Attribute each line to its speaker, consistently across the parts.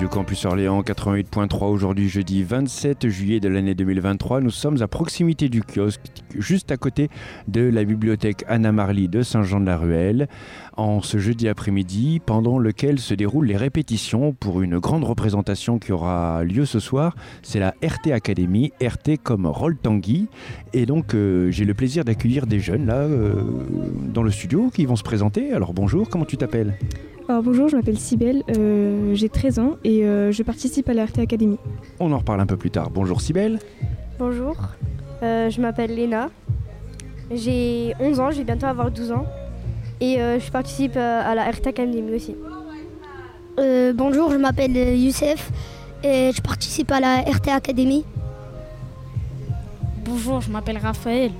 Speaker 1: Radio Campus Orléans 88.3 aujourd'hui jeudi 27 juillet de l'année 2023. Nous sommes à proximité du kiosque, juste à côté de la bibliothèque Anna Marly de Saint-Jean-de-la-Ruelle, en ce jeudi après-midi, pendant lequel se déroulent les répétitions pour une grande représentation qui aura lieu ce soir. C'est la RT Academy, RT comme Roll Tanguy. Et donc euh, j'ai le plaisir d'accueillir des jeunes là euh, dans le studio qui vont se présenter. Alors bonjour, comment tu t'appelles?
Speaker 2: Alors bonjour, je m'appelle Cybelle, euh, j'ai 13 ans et euh, je participe à la RT Academy.
Speaker 1: On en reparle un peu plus tard. Bonjour Cybelle.
Speaker 3: Bonjour, euh, je m'appelle Léna, j'ai 11 ans, je vais bientôt avoir 12 ans et je participe à la RT Academy aussi.
Speaker 4: bonjour, je m'appelle Youssef et je participe à la RT Academy.
Speaker 5: Bonjour, je m'appelle Raphaël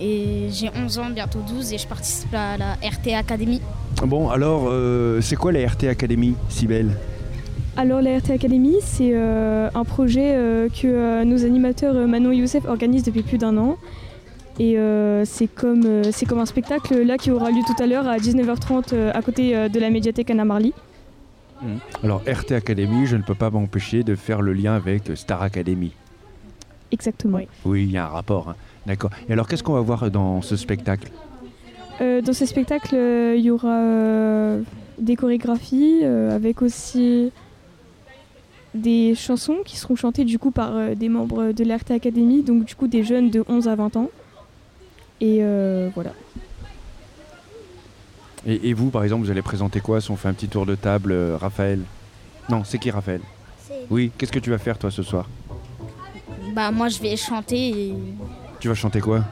Speaker 5: et j'ai 11 ans, bientôt 12 et je participe à la RT Academy.
Speaker 1: Bon, alors, euh, c'est quoi la RT Academy, Sibelle?
Speaker 2: Alors, la RT Academy, c'est euh, un projet euh, que nos animateurs Manon et Youssef organisent depuis plus d'un an. Et c'est comme, c'est comme un spectacle là qui aura lieu tout à l'heure à 19h30 à côté de la médiathèque Anna Marly.
Speaker 1: Mmh. Alors, RT Academy, je ne peux pas m'empêcher de faire le lien avec Star Academy.
Speaker 2: Exactement.
Speaker 1: Oui, il y a un rapport. Hein. D'accord. Et alors, qu'est-ce qu'on va voir dans ce spectacle?
Speaker 2: Euh, dans ce spectacle, euh, il y aura euh, des chorégraphies avec aussi des chansons qui seront chantées du coup par des membres de l'Arte Academy, donc du coup des jeunes de 11 à 20 ans. Et voilà.
Speaker 1: Et, vous, par exemple, vous allez présenter quoi si on fait un petit tour de table, Raphaël? Non, c'est qui Raphaël? Oui, qu'est-ce que tu vas faire toi ce soir?
Speaker 5: Bah moi je vais chanter.
Speaker 1: Tu vas chanter quoi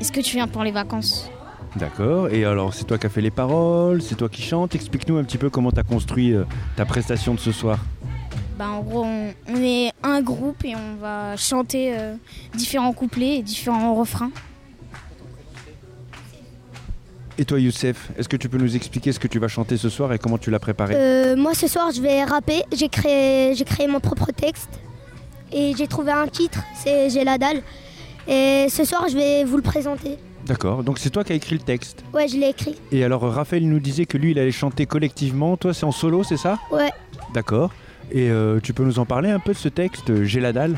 Speaker 5: est-ce que tu viens pour les vacances
Speaker 1: D'accord. Et alors, c'est toi qui as fait les paroles, c'est toi qui chantes. Explique-nous un petit peu comment tu as construit euh, ta prestation de ce soir.
Speaker 5: Bah, en gros, on, est un groupe et on va chanter euh, différents couplets et différents refrains.
Speaker 1: Et toi, Youssef, est-ce que tu peux nous expliquer ce que tu vas chanter ce soir et comment tu l'as préparé
Speaker 4: euh, Moi, ce soir, je vais rapper. J'ai créé, j'ai créé mon propre texte et j'ai trouvé un titre, c'est J'ai la dalle. Et ce soir, je vais vous le présenter.
Speaker 1: D'accord, donc c'est toi qui as écrit le texte
Speaker 4: Ouais, je l'ai écrit.
Speaker 1: Et alors, Raphaël nous disait que lui, il allait chanter collectivement. Toi, c'est en solo, c'est ça?
Speaker 4: Ouais.
Speaker 1: D'accord. Et euh, tu peux nous en parler un peu de ce texte, J'ai la dalle?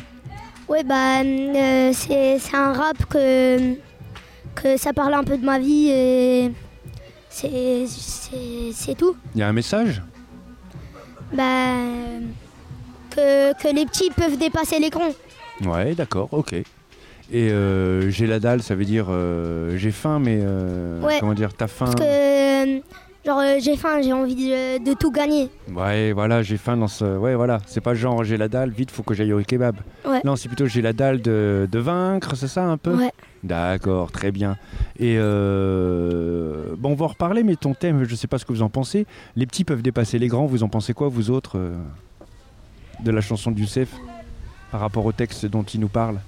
Speaker 4: Ouais, bah, euh, c'est un rap que, que ça parle un peu de ma vie et c'est tout.
Speaker 1: Il y a un message?
Speaker 4: Bah, que, que les petits peuvent dépasser les grands.
Speaker 1: Ouais, d'accord, ok. Et euh, j'ai la dalle, ça veut dire euh, j'ai faim, mais euh, comment dire, t'as faim?
Speaker 4: Parce que genre j'ai faim, j'ai envie de, tout gagner.
Speaker 1: Ouais, voilà, j'ai faim dans ce. Ouais, voilà, c'est pas genre j'ai la dalle, vite, faut que j'aille au kebab.
Speaker 4: Ouais.
Speaker 1: Non, c'est plutôt j'ai la dalle de, de vaincre, c'est ça un peu?
Speaker 4: Ouais.
Speaker 1: D'accord, très bien. Et bon, on va en reparler, mais ton thème, je sais pas ce que vous en pensez. Les petits peuvent dépasser les grands, vous en pensez quoi, vous autres, de la chanson de Youssef, par rapport au texte dont il nous parle?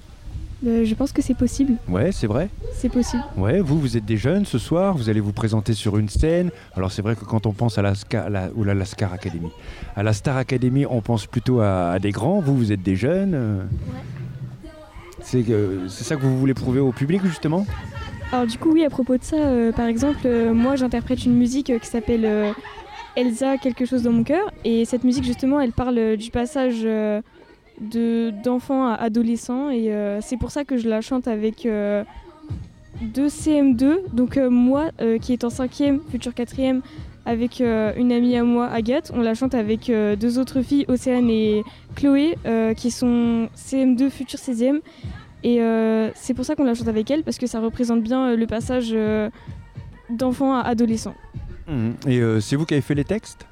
Speaker 2: Euh, je pense que c'est possible.
Speaker 1: Ouais, c'est vrai.
Speaker 2: C'est possible.
Speaker 1: Ouais, vous, vous êtes des jeunes ce soir, vous allez vous présenter sur une scène. Alors c'est vrai que quand on pense à la, Scar, la, ou la, Scar Academy, à la Star Academy, on pense plutôt à, des grands. Vous, vous êtes des jeunes. Euh.
Speaker 4: Ouais.
Speaker 1: C'est ça que vous voulez prouver au public justement?
Speaker 2: Alors du coup, oui, à propos de ça, euh, par exemple, moi j'interprète une musique qui s'appelle Elsa, quelque chose dans mon cœur. Et cette musique justement, elle parle du passage d'enfants à adolescents et euh, c'est pour ça que je la chante avec euh, deux CM2 donc euh, moi qui est en cinquième futur quatrième avec une amie à moi Agathe on la chante avec deux autres filles Océane et Chloé qui sont CM2 futur 16e et c'est pour ça qu'on la chante avec elle parce que ça représente bien le passage d'enfants à adolescents
Speaker 1: mmh. et c'est vous qui avez fait les textes?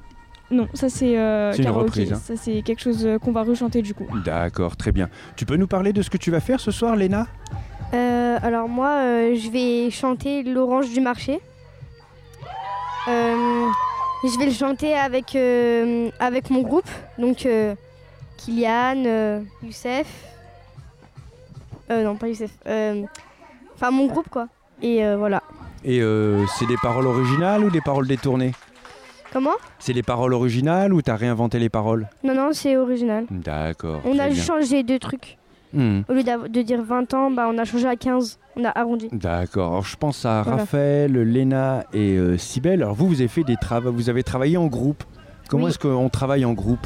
Speaker 2: Non, ça c'est euh,
Speaker 1: une reprise. Hein.
Speaker 2: Ça c'est quelque chose euh, qu'on va rechanter du coup.
Speaker 1: D'accord, très bien. Tu peux nous parler de ce que tu vas faire ce soir, Léna?
Speaker 3: Euh, Alors moi, je vais chanter l'orange du marché. Je vais le chanter avec, euh, avec mon groupe. Donc, euh, Kylian, euh, Youssef. Euh, non, pas Youssef. euh, Enfin, mon groupe, quoi. Et euh, voilà.
Speaker 1: Et euh, c'est des paroles originales ou des paroles détournées?
Speaker 3: Comment?
Speaker 1: C'est les paroles originales ou t'as réinventé les paroles?
Speaker 3: Non, non, c'est original.
Speaker 1: D'accord.
Speaker 3: On a
Speaker 1: bien.
Speaker 3: changé deux trucs.
Speaker 1: Hmm,
Speaker 3: Au lieu de dire 20 ans, bah, on a changé à 15. On a arrondi.
Speaker 1: D'accord. Alors je pense à
Speaker 3: Voilà.
Speaker 1: Raphaël, Léna et euh, Cybèle. Alors vous, vous avez fait des travaux, vous avez travaillé en groupe. Comment
Speaker 2: Oui.
Speaker 1: est-ce qu'on travaille en groupe?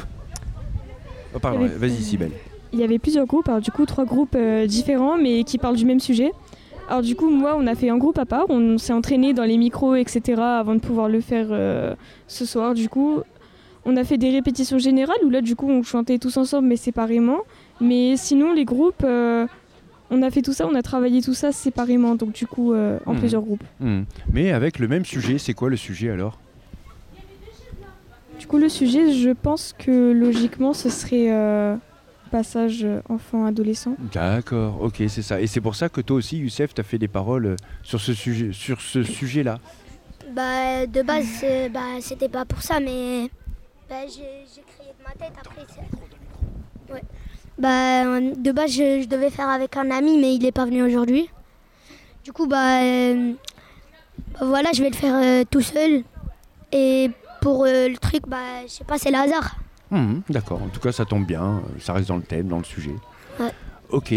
Speaker 1: Oh, Pardon, vas-y Cybèle.
Speaker 2: Il y avait plusieurs groupes, alors du coup trois groupes euh, différents mais qui parlent du même sujet. Alors du coup moi on a fait un groupe à part, on s'est entraîné dans les micros etc avant de pouvoir le faire euh, ce soir. Du coup on a fait des répétitions générales où là du coup on chantait tous ensemble mais séparément. Mais sinon les groupes, euh, on a fait tout ça, on a travaillé tout ça séparément donc du coup euh, en
Speaker 1: Mhm.
Speaker 2: plusieurs groupes.
Speaker 1: Hmm. Mais avec le même sujet, c'est quoi le sujet alors?
Speaker 2: Du coup le sujet je pense que logiquement ce serait euh, passage euh, enfant-adolescent.
Speaker 1: D'accord, ok, c'est ça. Et c'est pour ça que toi aussi, Youssef, tu as fait des paroles euh, sur ce sujet, sur ce sujet-là.
Speaker 4: Bah, de base, c'est- bah, c'était pas pour ça, mais bah, j'ai créé de ma tête après. Ouais. Bah, de base, je, je devais faire avec un ami, mais il est pas venu aujourd'hui. Du coup, bah, euh, bah, voilà, je vais le faire euh, tout seul. Et pour euh, le truc, bah, je sais pas, c'est le hasard.
Speaker 1: Mhm, D'accord, en tout cas, ça tombe bien, ça reste dans le thème, dans le sujet.
Speaker 4: Ouais.
Speaker 1: Ok.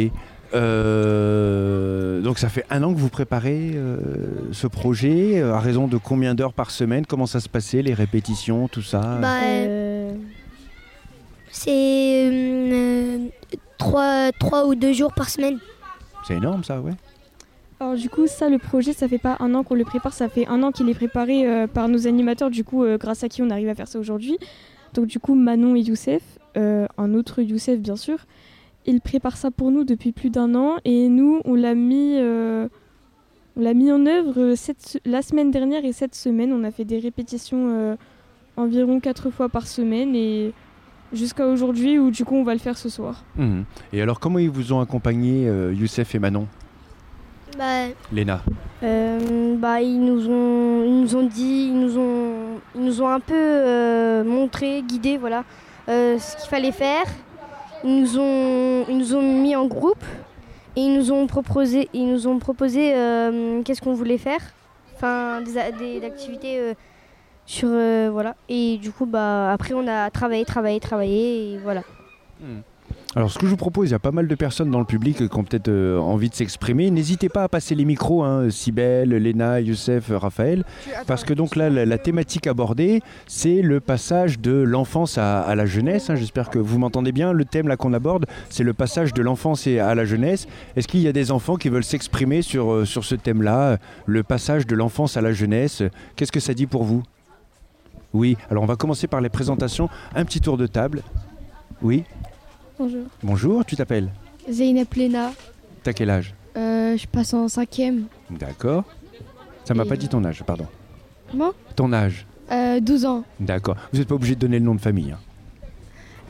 Speaker 1: Euh, donc ça fait un an que vous préparez euh, ce projet, euh, à raison de combien d'heures par semaine? Comment ça se passait, les répétitions, tout ça?
Speaker 4: Bah,
Speaker 3: Euh,
Speaker 4: c'est euh, trois, trois ou deux jours par semaine.
Speaker 1: C'est énorme ça, ouais.
Speaker 2: Alors du coup, ça, le projet, ça fait pas un an qu'on le prépare, ça fait un an qu'il est préparé euh, par nos animateurs, du coup, euh, grâce à qui on arrive à faire ça aujourd'hui. Donc du coup, Manon et Youssef, euh, un autre Youssef bien sûr, ils préparent ça pour nous depuis plus d'un an et nous, on l'a mis, euh, on l'a mis en œuvre cette la semaine dernière et cette semaine. On a fait des répétitions euh, environ quatre fois par semaine et jusqu'à aujourd'hui où du coup, on va le faire ce soir.
Speaker 1: Mhm. Et alors, comment ils vous ont accompagné, euh, Youssef et Manon?
Speaker 4: Bah,
Speaker 1: Léna
Speaker 3: Euh, bah, ils nous ont, ils nous ont dit, ils nous ont, ils nous ont un peu euh, montré, guidé, voilà, euh, ce qu'il fallait faire. Ils nous ont, ils nous ont mis en groupe et ils nous ont proposé, ils nous ont proposé euh, qu'est-ce qu'on voulait faire, enfin des, activités euh, sur, euh, voilà. Et du coup, bah, après on a travaillé, travaillé, travaillé voilà.
Speaker 1: Alors, ce que je vous propose, il y a pas mal de personnes dans le public qui ont peut-être euh, envie de s'exprimer. N'hésitez pas à passer les micros, hein, Sibelle, Léna, Youssef, Raphaël, parce que donc là, la, thématique abordée, c'est le passage de l'enfance à, la jeunesse. hein. J'espère que vous m'entendez bien. Le thème là qu'on aborde, c'est le passage de l'enfance à la jeunesse. Est-ce qu'il y a des enfants qui veulent s'exprimer sur, euh, sur ce thème-là, le passage de l'enfance à la jeunesse? Qu'est-ce que ça dit pour vous? Oui. Alors, on va commencer par les présentations. Un petit tour de table. Oui.
Speaker 2: Bonjour.
Speaker 1: Bonjour. Tu t'appelles
Speaker 6: Zeynep Lena,
Speaker 1: T'as quel âge
Speaker 6: euh, je passe en cinquième.
Speaker 1: D'accord. Ça m'a
Speaker 6: Et-
Speaker 1: pas dit ton âge, pardon.
Speaker 6: Comment
Speaker 1: Ton âge.
Speaker 6: Euh, 12 ans.
Speaker 1: D'accord. Vous n'êtes pas obligé de donner le nom de famille. hein.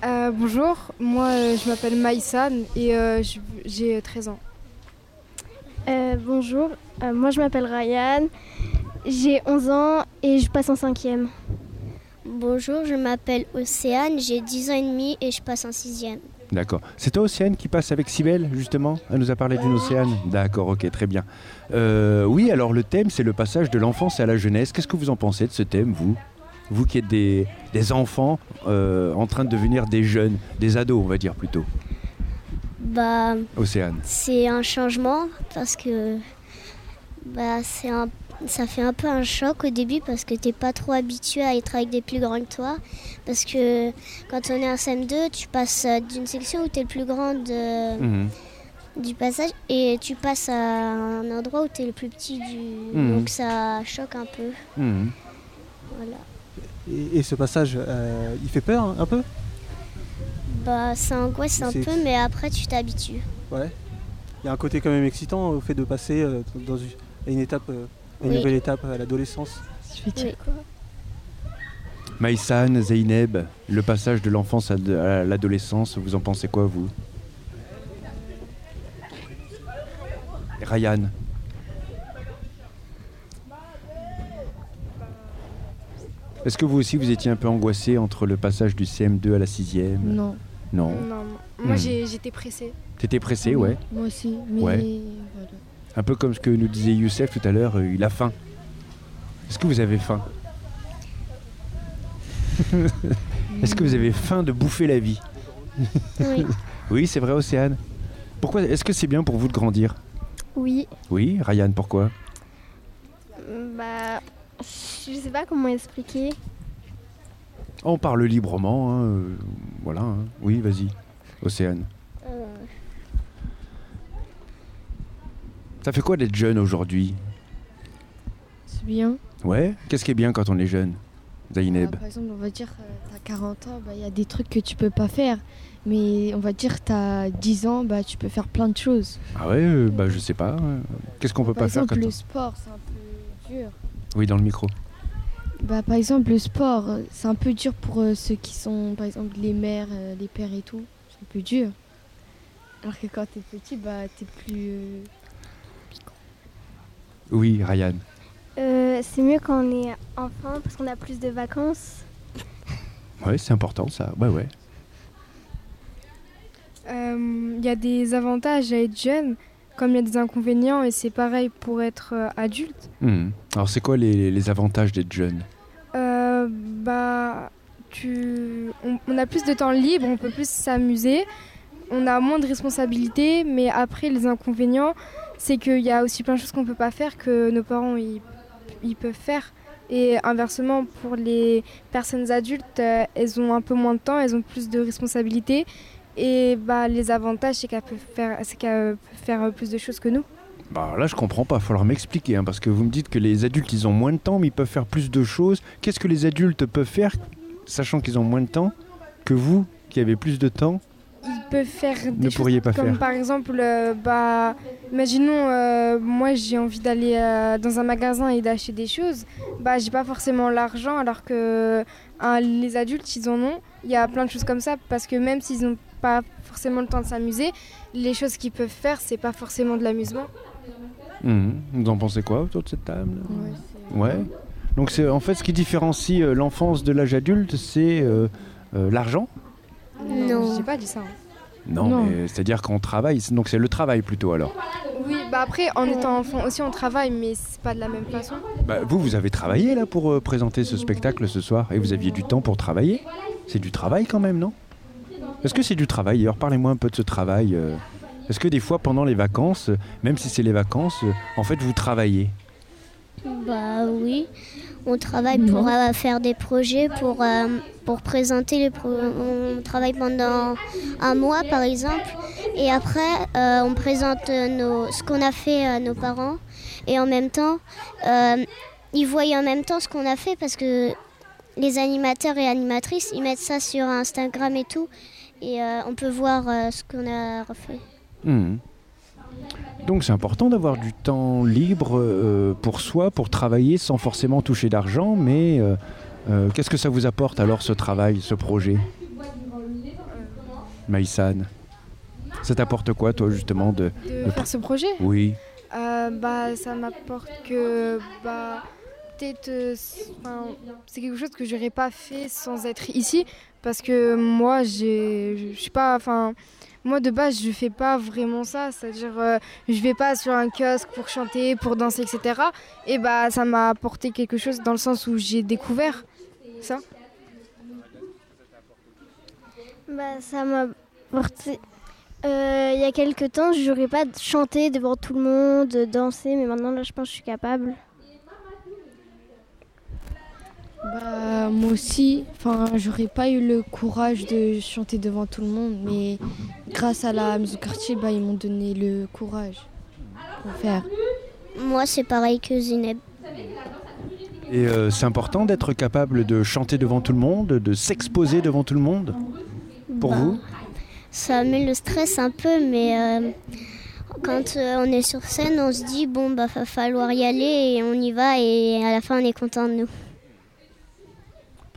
Speaker 7: Euh, bonjour, moi euh, je m'appelle Maïsan et euh, j'ai 13 ans.
Speaker 8: Euh, bonjour, euh, moi je m'appelle Ryan, j'ai 11 ans et je passe en cinquième.
Speaker 4: Bonjour, je m'appelle Océane, j'ai 10 ans et demi et je passe en sixième.
Speaker 1: D'accord. C'est toi, Océane, qui passe avec Sibelle, justement? Elle nous a parlé d'une Océane D'accord, ok, très bien. Euh, oui, alors le thème, c'est le passage de l'enfance à la jeunesse. Qu'est-ce que vous en pensez de ce thème, vous? Vous qui êtes des, des enfants euh, en train de devenir des jeunes, des ados, on va dire plutôt.
Speaker 4: Bah,
Speaker 1: Océane.
Speaker 4: c'est un changement parce que bah, c'est un, ça fait un peu un choc au début parce que t'es pas trop habitué à être avec des plus grands que toi. Parce que quand on est en CM2, tu passes euh, d'une section où t'es le plus grand de-
Speaker 1: Mhm.
Speaker 4: du passage et tu passes à un endroit où t'es le plus petit du.
Speaker 1: Mhm.
Speaker 4: Donc ça choque un peu.
Speaker 1: Mhm.
Speaker 4: Voilà.
Speaker 9: Et, et ce passage, euh, il fait peur un peu?
Speaker 4: Bah, ça angoisse un peu, mais après tu t'habitues.
Speaker 9: Ouais. Il y a un côté quand même excitant au fait de passer euh, dans une, à une étape, euh, une
Speaker 4: Oui.
Speaker 9: nouvelle étape à l'adolescence.
Speaker 4: Oui.
Speaker 1: Maïsan, Zeynep, le passage de l'enfance à, l'adolescence, vous en pensez quoi, vous? Ryan Est-ce que vous aussi, vous étiez un peu angoissé entre le passage du CM2 à la 6e
Speaker 6: Non.
Speaker 1: Non.
Speaker 7: Non, moi
Speaker 1: Hmm.
Speaker 7: j'ai- j'étais pressée.
Speaker 1: T'étais pressé, ouais.
Speaker 6: Moi aussi. Mais
Speaker 1: Ouais.
Speaker 6: voilà.
Speaker 1: Un peu comme ce que nous disait Youssef tout à l'heure, euh, il a faim. Est-ce que vous avez faim Est-ce que vous avez faim de bouffer la vie
Speaker 8: Oui.
Speaker 1: Oui, c'est vrai, Océane. Pourquoi Est-ce que c'est bien pour vous de grandir
Speaker 8: Oui.
Speaker 1: Oui, Ryan, pourquoi
Speaker 8: Bah, je sais pas comment expliquer.
Speaker 1: On parle librement, hein, euh, voilà. hein. Oui, vas-y, Océane.
Speaker 8: Euh,
Speaker 1: Ça fait quoi d'être jeune aujourd'hui
Speaker 6: C'est bien.
Speaker 1: Ouais Qu'est-ce qui est bien quand on est jeune Zaineb
Speaker 6: Bah, par exemple, on va dire, euh, t'as 40 ans, bah, il y a des trucs que tu peux pas faire. Mais on va dire, t'as 10 ans, bah, tu peux faire plein de choses.
Speaker 1: Ah ouais, euh, bah je sais pas. euh, Qu'est-ce qu'on peut
Speaker 6: Par
Speaker 1: pas faire
Speaker 6: exemple,
Speaker 1: quand
Speaker 6: le sport, c'est un peu dur.
Speaker 1: Oui, dans le micro.
Speaker 6: Bah, par exemple, le sport, euh, c'est un peu dur pour euh, ceux qui sont, par exemple, les mères, les pères et tout. C'est un peu dur. Alors que quand t'es petit, bah, t'es plus. Euh,
Speaker 1: Oui, Ryan.
Speaker 8: euh, c'est mieux quand on est enfant parce qu'on a plus de vacances.
Speaker 1: Ouais, c'est important ça. Ouais, ouais.
Speaker 7: Euh, Il y a des avantages à être jeune, comme il y a des inconvénients, et c'est pareil pour être euh, adulte.
Speaker 1: Hmm. Alors, c'est quoi les, les avantages d'être jeune?
Speaker 7: Euh, bah, tu... on, on a plus de temps libre, on peut plus s'amuser, on a moins de responsabilités, mais après les inconvénients, c'est qu'il y a aussi plein de choses qu'on peut pas faire que nos parents ils, peuvent faire. Et inversement, pour les personnes adultes, euh, elles ont un peu moins de temps, elles ont plus de responsabilités. Et bah, les avantages, c'est qu'elles peuvent faire, faire plus de choses que nous.
Speaker 1: Bah là, je comprends pas. Il va falloir m'expliquer. hein, parce que vous me dites que les adultes, ils ont moins de temps, mais ils peuvent faire plus de choses. Qu'est-ce que les adultes peuvent faire, sachant qu'ils ont moins de temps, que vous, qui avez plus de temps
Speaker 7: faire des
Speaker 1: Ne
Speaker 7: choses
Speaker 1: pourriez pas
Speaker 7: comme
Speaker 1: faire.
Speaker 7: par exemple euh, bah imaginons euh, moi j'ai envie d'aller euh, dans un magasin et d'acheter des choses bah j'ai pas forcément l'argent alors que hein, les adultes ils en ont il y a plein de choses comme ça parce que même s'ils n'ont pas forcément le temps de s'amuser les choses qu'ils peuvent faire c'est pas forcément de l'amusement
Speaker 1: Mhm. Vous en pensez quoi autour de cette table?
Speaker 6: Ouais.
Speaker 1: Donc c'est en fait ce qui différencie l'enfance de l'âge adulte, c'est l'argent?
Speaker 8: Non.
Speaker 7: j'ai pas dit ça hein.
Speaker 1: Non,
Speaker 6: Non.
Speaker 1: mais c'est-à-dire qu'on travaille. Donc c'est le travail plutôt alors.
Speaker 7: oui bah après en étant enfant aussi on travaille mais c'est pas de la même façon
Speaker 1: Bah, vous, vous avez travaillé là pour euh, présenter ce spectacle ce soir et vous aviez du temps pour travailler. C'est du travail quand même, non? Est-ce que c'est du travail? Alors parlez-moi un peu de ce travail. euh. Est-ce que des fois pendant les vacances, même si c'est les vacances, euh, en fait vous travaillez?
Speaker 4: Bah oui, on travaille pour euh, faire des projets, pour, euh, pour présenter les pro- On travaille pendant un mois par exemple, et après euh, on présente nos, ce qu'on a fait à nos parents, et en même temps, ils voient en même temps ce qu'on a fait parce que les animateurs et animatrices, ils mettent ça sur Instagram et tout, et on peut voir ce qu'on a refait.
Speaker 1: Mhm. Donc c'est important d'avoir du temps libre euh, pour soi, pour travailler sans forcément toucher d'argent, mais euh, euh, qu'est-ce que ça vous apporte alors ce travail, ce projet? Maïsan Ça t'apporte quoi toi justement de...
Speaker 7: de faire ce projet?
Speaker 1: Oui.
Speaker 7: Bah, ça m'apporte que bah, peut-être c'est quelque chose que j'aurais pas fait sans être ici parce que moi j'ai je suis pas enfin moi de base je fais pas vraiment ça c'est à dire je vais pas sur un kiosque pour chanter pour danser etc et bah ça m'a apporté quelque chose dans le sens où j'ai découvert ça
Speaker 8: Bah, ça m'a porté. Euh, Il y a quelques temps, je n'aurais pas chanté devant tout le monde, danser, mais maintenant, là, je pense que je suis capable.
Speaker 6: Bah, moi aussi, enfin, j'aurais pas eu le courage de chanter devant tout le monde, mais grâce à la maison quartier, bah, ils m'ont donné le courage pour faire.
Speaker 4: Moi c'est pareil que Zineb.
Speaker 1: Et euh, c'est important d'être capable de chanter devant tout le monde, de s'exposer devant tout le monde Pour
Speaker 4: Bah,
Speaker 1: vous?
Speaker 4: Ça met le stress un peu, mais euh, quand euh, on est sur scène, on se dit bon bah va falloir y aller et on y va et à la fin on est content de nous.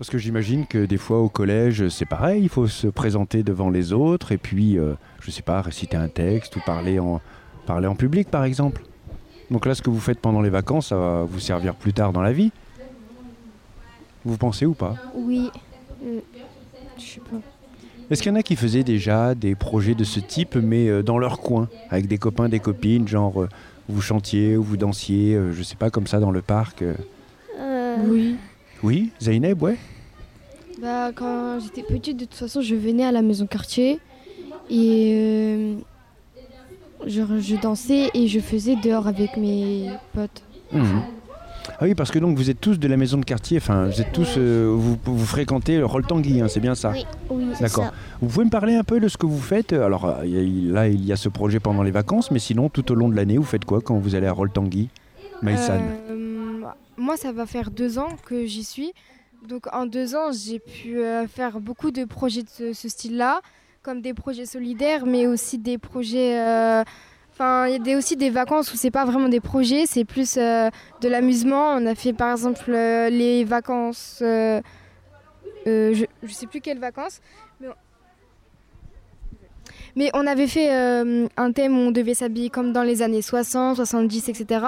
Speaker 1: Parce que j'imagine que des fois au collège, c'est pareil, il faut se présenter devant les autres et puis, euh, je sais pas, réciter un texte ou parler en, parler en public par exemple. Donc là, ce que vous faites pendant les vacances, ça va vous servir plus tard dans la vie. Vous pensez ou pas?
Speaker 8: Oui. Mm. Je sais pas.
Speaker 1: Est-ce qu'il y en a qui faisaient déjà des projets de ce type, mais euh, dans leur coin, avec des copains, des copines, genre euh, vous chantiez ou vous dansiez, euh, je sais pas, comme ça dans le parc euh?
Speaker 8: Euh,
Speaker 6: Oui.
Speaker 1: Oui, Zaineb, ouais?
Speaker 6: Bah, quand j'étais petite, de toute façon, je venais à la maison quartier et euh, je, je dansais et je faisais dehors avec mes potes.
Speaker 1: Mhm. Ah oui, parce que donc vous êtes tous de la maison de quartier, enfin vous êtes tous, euh, vous, vous fréquentez le rôle Tanguy, hein, c'est bien ça?
Speaker 4: Oui.
Speaker 8: Oui, c'est
Speaker 1: D'accord.
Speaker 8: ça.
Speaker 1: Vous pouvez me parler un peu de ce que vous faites? Alors euh, là, il y a ce projet pendant les vacances, mais sinon, tout au long de l'année, vous faites quoi quand vous allez à Roltanguy Maïsan
Speaker 7: Euh, moi, ça va faire deux ans que j'y suis. Donc en deux ans, j'ai pu euh, faire beaucoup de projets de ce, style-là, comme des projets solidaires, mais aussi des projets... euh, Enfin, il y a aussi des vacances où c'est pas vraiment des projets, c'est plus euh, de l'amusement. On a fait par exemple les vacances... je, je sais plus quelles vacances, mais on, avait fait euh, un thème où on devait s'habiller comme dans les années 60, 70, etc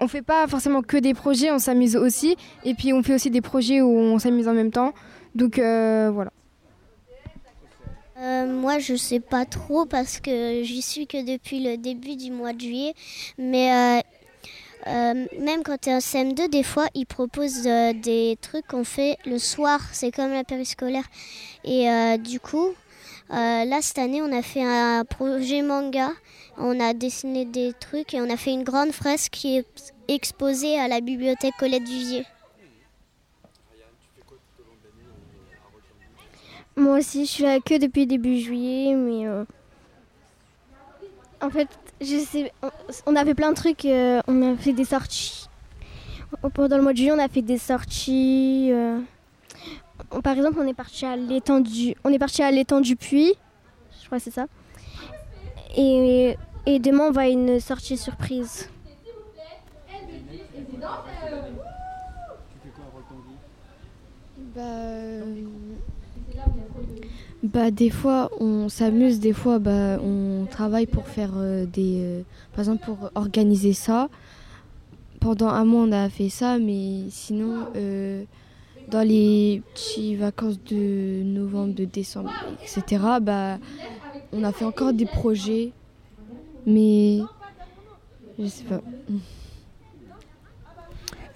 Speaker 7: on fait pas forcément que des projets, on s'amuse aussi. Et puis on fait aussi des projets où on s'amuse en même temps. Donc euh, voilà.
Speaker 4: Euh, moi, je sais pas trop parce que j'y suis que depuis le début du mois de juillet. Mais même quand tu es en CM2, des fois, ils proposent des trucs qu'on fait le soir. C'est comme la périscolaire. Et du coup, euh, là, cette année, on a fait un projet manga. On a dessiné des trucs et on a fait une grande fresque qui est exposée à la bibliothèque Colette Vivier.
Speaker 8: Moi aussi, je suis là que depuis début juillet, mais euh, en fait, je sais, on, on a fait plein de trucs. euh, on a fait des sorties. Pendant le mois de juillet, on a fait des sorties. Par exemple, on est parti à l'étang du, on est parti à l'étang du puits. Je crois que c'est ça. Et, demain, on va à une sortie surprise.
Speaker 6: Bah, bah, des fois on s'amuse, des fois bah, on travaille pour faire euh, des. euh, par exemple pour organiser ça. Pendant un mois on a fait ça, mais sinon euh, dans les petites vacances de novembre, de décembre, etc. Bah, on a fait encore des projets, mais je sais pas.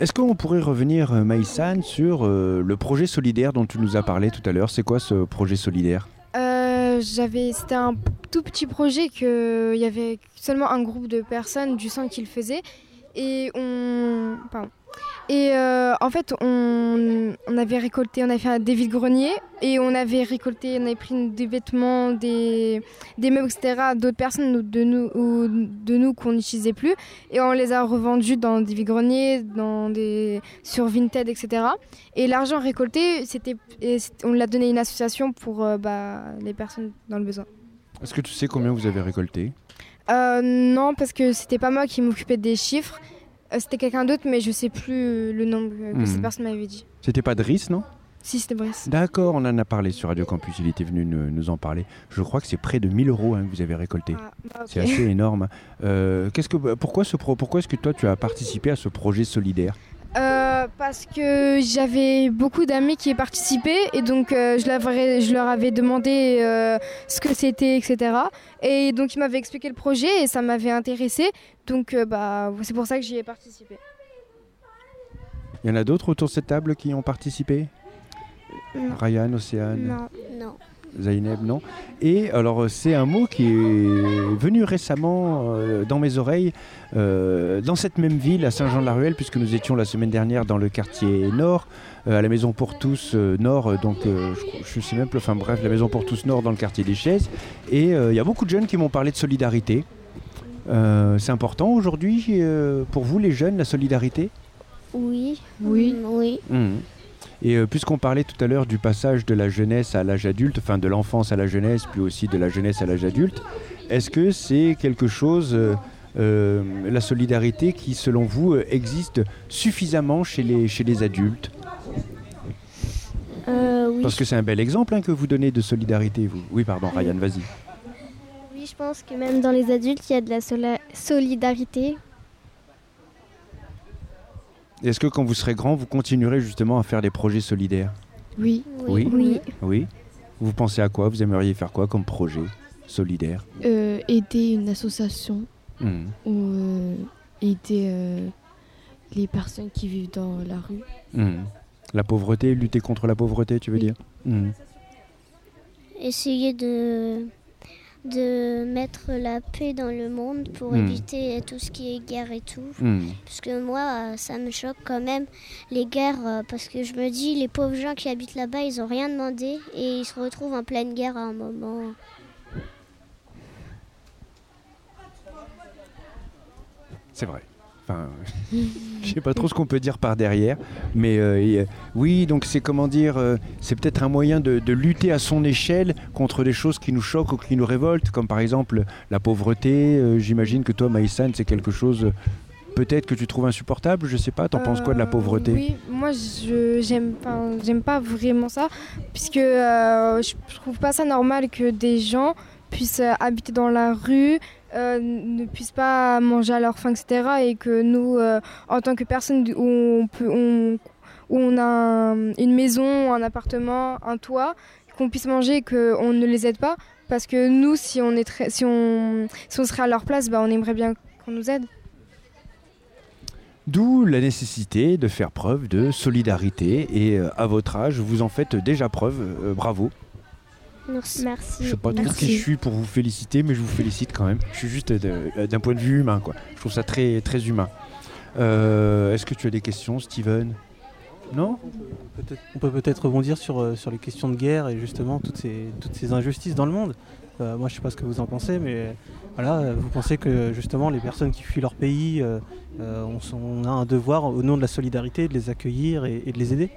Speaker 1: Est-ce qu'on pourrait revenir, euh, Maïsan, sur euh, le projet solidaire dont tu nous as parlé tout à l'heure? C'est quoi ce projet solidaire?
Speaker 7: Euh, j'avais, c'était un tout petit projet que il y avait seulement un groupe de personnes du sang qui le faisait et on, pardon. Et euh, en fait, on, on avait récolté, on avait fait un des vide-grenier et on avait récolté, on avait pris des vêtements, des, des meubles, etc. d'autres personnes de nous, ou de nous qu'on n'utilisait plus et on les a revendus dans des vide-greniers, dans des sur Vinted, etc. Et l'argent récolté, c'était- on l'a donné à une association pour euh, bah, les personnes dans le besoin.
Speaker 1: Est-ce que tu sais combien vous avez récolté?
Speaker 7: Euh, non, parce que c'était pas moi qui m'occupais des chiffres. Euh, c'était quelqu'un d'autre, mais je sais plus le nombre que
Speaker 1: Mhm.
Speaker 7: cette personne m'avait dit.
Speaker 1: C'était pas Driss, non?
Speaker 7: Si, c'était Brice.
Speaker 1: D'accord, on en a parlé sur Radio Campus, il était venu nous, nous en parler. Je crois que c'est près de 1000 euros hein, que vous avez récolté.
Speaker 7: Ah, bah.
Speaker 1: C'est assez énorme. Euh, qu'est-ce que, pourquoi, ce pro, pourquoi est-ce que toi tu as participé à ce projet solidaire?
Speaker 7: Euh, parce que j'avais beaucoup d'amis qui y participaient et donc euh, je, leur avais- je leur avais demandé euh, ce que c'était, etc. Et donc ils m'avaient expliqué le projet et ça m'avait intéressé. Donc euh, bah, c'est pour ça que j'y ai participé.
Speaker 1: Il y en a d'autres autour de cette table qui ont participé?
Speaker 7: Non.
Speaker 1: Ryan, Océane?
Speaker 7: Non.
Speaker 4: Non.
Speaker 1: Zaineb, non. Et alors, c'est un mot qui est venu récemment euh, dans mes oreilles, euh, dans cette même ville, à Saint-Jean-de-la-Ruelle, puisque nous étions la semaine dernière dans le quartier Nord, euh, à la Maison pour tous euh, Nord, donc euh, je, je sais même plus, enfin bref, la Maison pour tous Nord dans le quartier des Chaises. Et euh, il y a beaucoup de jeunes qui m'ont parlé de solidarité. Euh, c'est important aujourd'hui euh, pour vous, les jeunes, la solidarité?
Speaker 4: Oui.
Speaker 6: Oui.
Speaker 4: Oui.
Speaker 1: Mhm. Et euh, puisqu'on parlait tout à l'heure du passage de la jeunesse à l'âge adulte, enfin de l'enfance à la jeunesse, puis aussi de la jeunesse à l'âge adulte, est-ce que c'est quelque chose, euh, euh, la solidarité, qui selon vous existe suffisamment chez les, chez les adultes?
Speaker 8: Oui.
Speaker 1: Parce que c'est un bel exemple hein, que vous donnez de solidarité, vous. Oui, pardon, Ryan, vas-y.
Speaker 8: Oui, je pense que même dans les adultes, il y a de la solidarité.
Speaker 1: Est-ce que quand vous serez grand, vous continuerez justement à faire des projets solidaires?
Speaker 6: Oui.
Speaker 1: Oui.
Speaker 8: Oui.
Speaker 1: Oui. Vous pensez à quoi? Vous aimeriez faire quoi comme projet solidaire?
Speaker 6: Euh, aider une association
Speaker 1: Hmm.
Speaker 6: ou euh, aider euh, les personnes qui vivent dans la rue.
Speaker 1: Hmm. La pauvreté, lutter contre la pauvreté, tu veux
Speaker 6: Oui.
Speaker 1: dire? Hmm.
Speaker 4: Essayer de, de mettre la paix dans le monde pour
Speaker 1: Hmm.
Speaker 4: éviter tout ce qui est guerre et tout.
Speaker 1: Hmm.
Speaker 4: Parce que moi, euh, ça me choque quand même, les guerres, euh, parce que je me dis, les pauvres gens qui habitent là-bas, ils n'ont rien demandé et ils se retrouvent en pleine guerre à un moment.
Speaker 1: C'est vrai. Enfin, je sais pas trop ce qu'on peut dire par derrière, mais euh, et, euh, oui, donc c'est comment dire, euh, c'est peut-être un moyen de, de lutter à son échelle contre des choses qui nous choquent ou qui nous révoltent, comme par exemple la pauvreté. Euh, J'imagine que toi, Maïsan, c'est quelque chose euh, peut-être que tu trouves insupportable. Je sais pas. T'en penses quoi de la
Speaker 7: Euh,
Speaker 1: pauvreté?
Speaker 7: Oui, moi je j'aime pas j'aime pas vraiment ça puisque euh, je trouve pas ça normal que des gens puissent euh, habiter dans la rue, euh, ne puissent pas manger à leur faim, etc. Et que nous, euh, en tant que personnes où on peut on, a un- une maison, un appartement, un toit, qu'on puisse manger et qu'on ne les aide pas. Parce que nous, si on, est très- si on, si on serait à leur place, bah, on aimerait bien qu'on nous aide.
Speaker 1: D'où la nécessité de faire preuve de solidarité. Et euh, à votre âge, vous en faites déjà preuve. Bravo.
Speaker 4: Merci.
Speaker 8: Merci.
Speaker 1: Je sais pas trop qui je suis pour vous féliciter, mais je vous félicite quand même. Je suis juste de- euh, d'un point de vue humain, quoi. Je trouve ça très, très humain. Euh, Est-ce que tu as des questions, Steven? Non?
Speaker 9: On peut peut-être rebondir sur, euh, sur les questions de guerre et justement toutes ces, toutes ces injustices dans le monde. Euh, moi, je sais pas ce que vous en pensez, mais voilà, euh, vous pensez que justement les personnes qui fuient leur pays, euh, euh, on, a un devoir au nom de la solidarité de les accueillir et, et de les aider?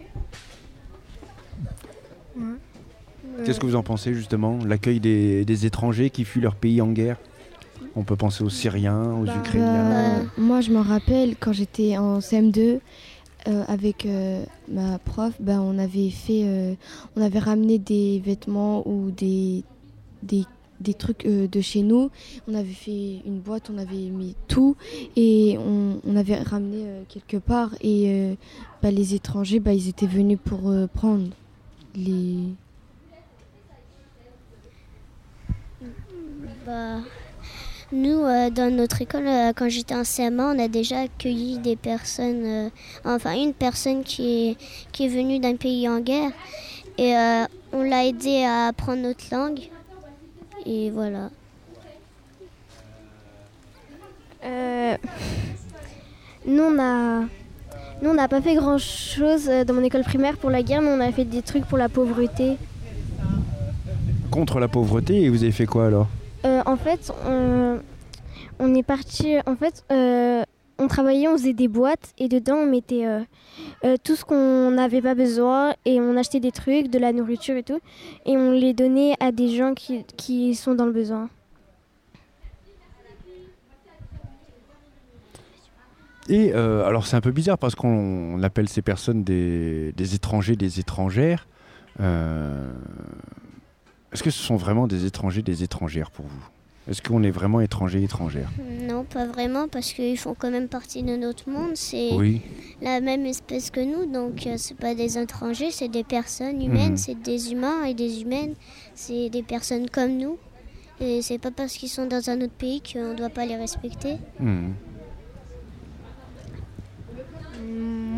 Speaker 1: Qu'est-ce que vous en pensez justement L'accueil des, des étrangers qui fuient leur pays en guerre? On peut penser aux Syriens, aux
Speaker 7: Bah,
Speaker 1: Ukrainiens.
Speaker 6: Bah, moi, je me rappelle quand j'étais en CM2 euh, avec euh, ma prof, bah, on avait fait, euh, on avait ramené des vêtements ou des des, des trucs euh, de chez nous. On avait fait une boîte, on avait mis tout et on, on avait ramené euh, quelque part et euh, bah, les étrangers, bah, ils étaient venus pour euh, prendre les.
Speaker 4: Bah, nous, euh, dans notre école, euh, quand j'étais en CM1, on a déjà accueilli des personnes, euh, enfin une personne qui est, qui est venue d'un pays en guerre. Et euh, on l'a aidé à apprendre notre langue. Et voilà.
Speaker 8: Euh, nous, on a. Nous, on n'a pas fait grand chose dans mon école primaire pour la guerre, mais on a fait des trucs pour la pauvreté.
Speaker 1: Contre la pauvreté, et vous avez fait quoi alors?
Speaker 8: Euh, en fait, on, est parti. En fait, euh, on travaillait, on faisait des boîtes et dedans on mettait euh, tout ce qu'on n'avait pas besoin et on achetait des trucs, de la nourriture et tout, et on les donnait à des gens qui, qui sont dans le besoin.
Speaker 1: Et alors c'est un peu bizarre parce qu'on on appelle ces personnes des, des étrangers, des étrangères. Est-ce que ce sont vraiment des étrangers, des étrangères pour vous? Est-ce qu'on est vraiment étrangers, étrangères?
Speaker 4: Non, pas vraiment, parce qu'ils font quand même partie de notre monde. C'est
Speaker 1: Oui.
Speaker 4: la même espèce que nous, donc euh, c'est pas des étrangers, c'est des personnes humaines,
Speaker 1: Mhm.
Speaker 4: c'est des humains et des humaines, c'est des personnes comme nous. Et c'est pas parce qu'ils sont dans un autre pays qu'on doit pas les respecter.
Speaker 1: Hmm.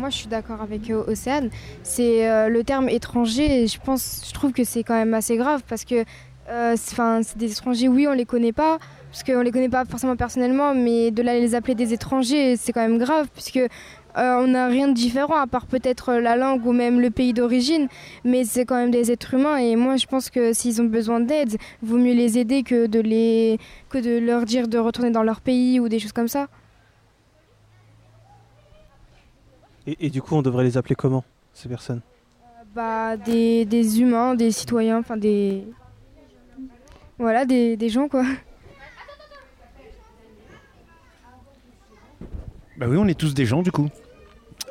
Speaker 7: Moi, je suis d'accord avec euh, Océane. C'est euh, le terme étranger. Je pense, je trouve que c'est quand même assez grave parce que, euh, c'est- 'fin, c'est des étrangers. Oui, on les connaît pas parce qu'on les connaît pas forcément personnellement, mais de là les appeler des étrangers, c'est quand même grave puisque euh, on n'a rien de différent à part peut-être la langue ou même le pays d'origine, mais c'est quand même des êtres humains et moi je pense que s'ils ont besoin d'aide, vaut mieux les aider que de les que de leur dire de retourner dans leur pays ou des choses comme ça.
Speaker 9: Et, et du coup, on devrait les appeler comment, ces personnes?
Speaker 7: Bah, des, des humains, des citoyens, enfin des. Voilà, des, des gens quoi.
Speaker 1: Bah oui, on est tous des gens du coup.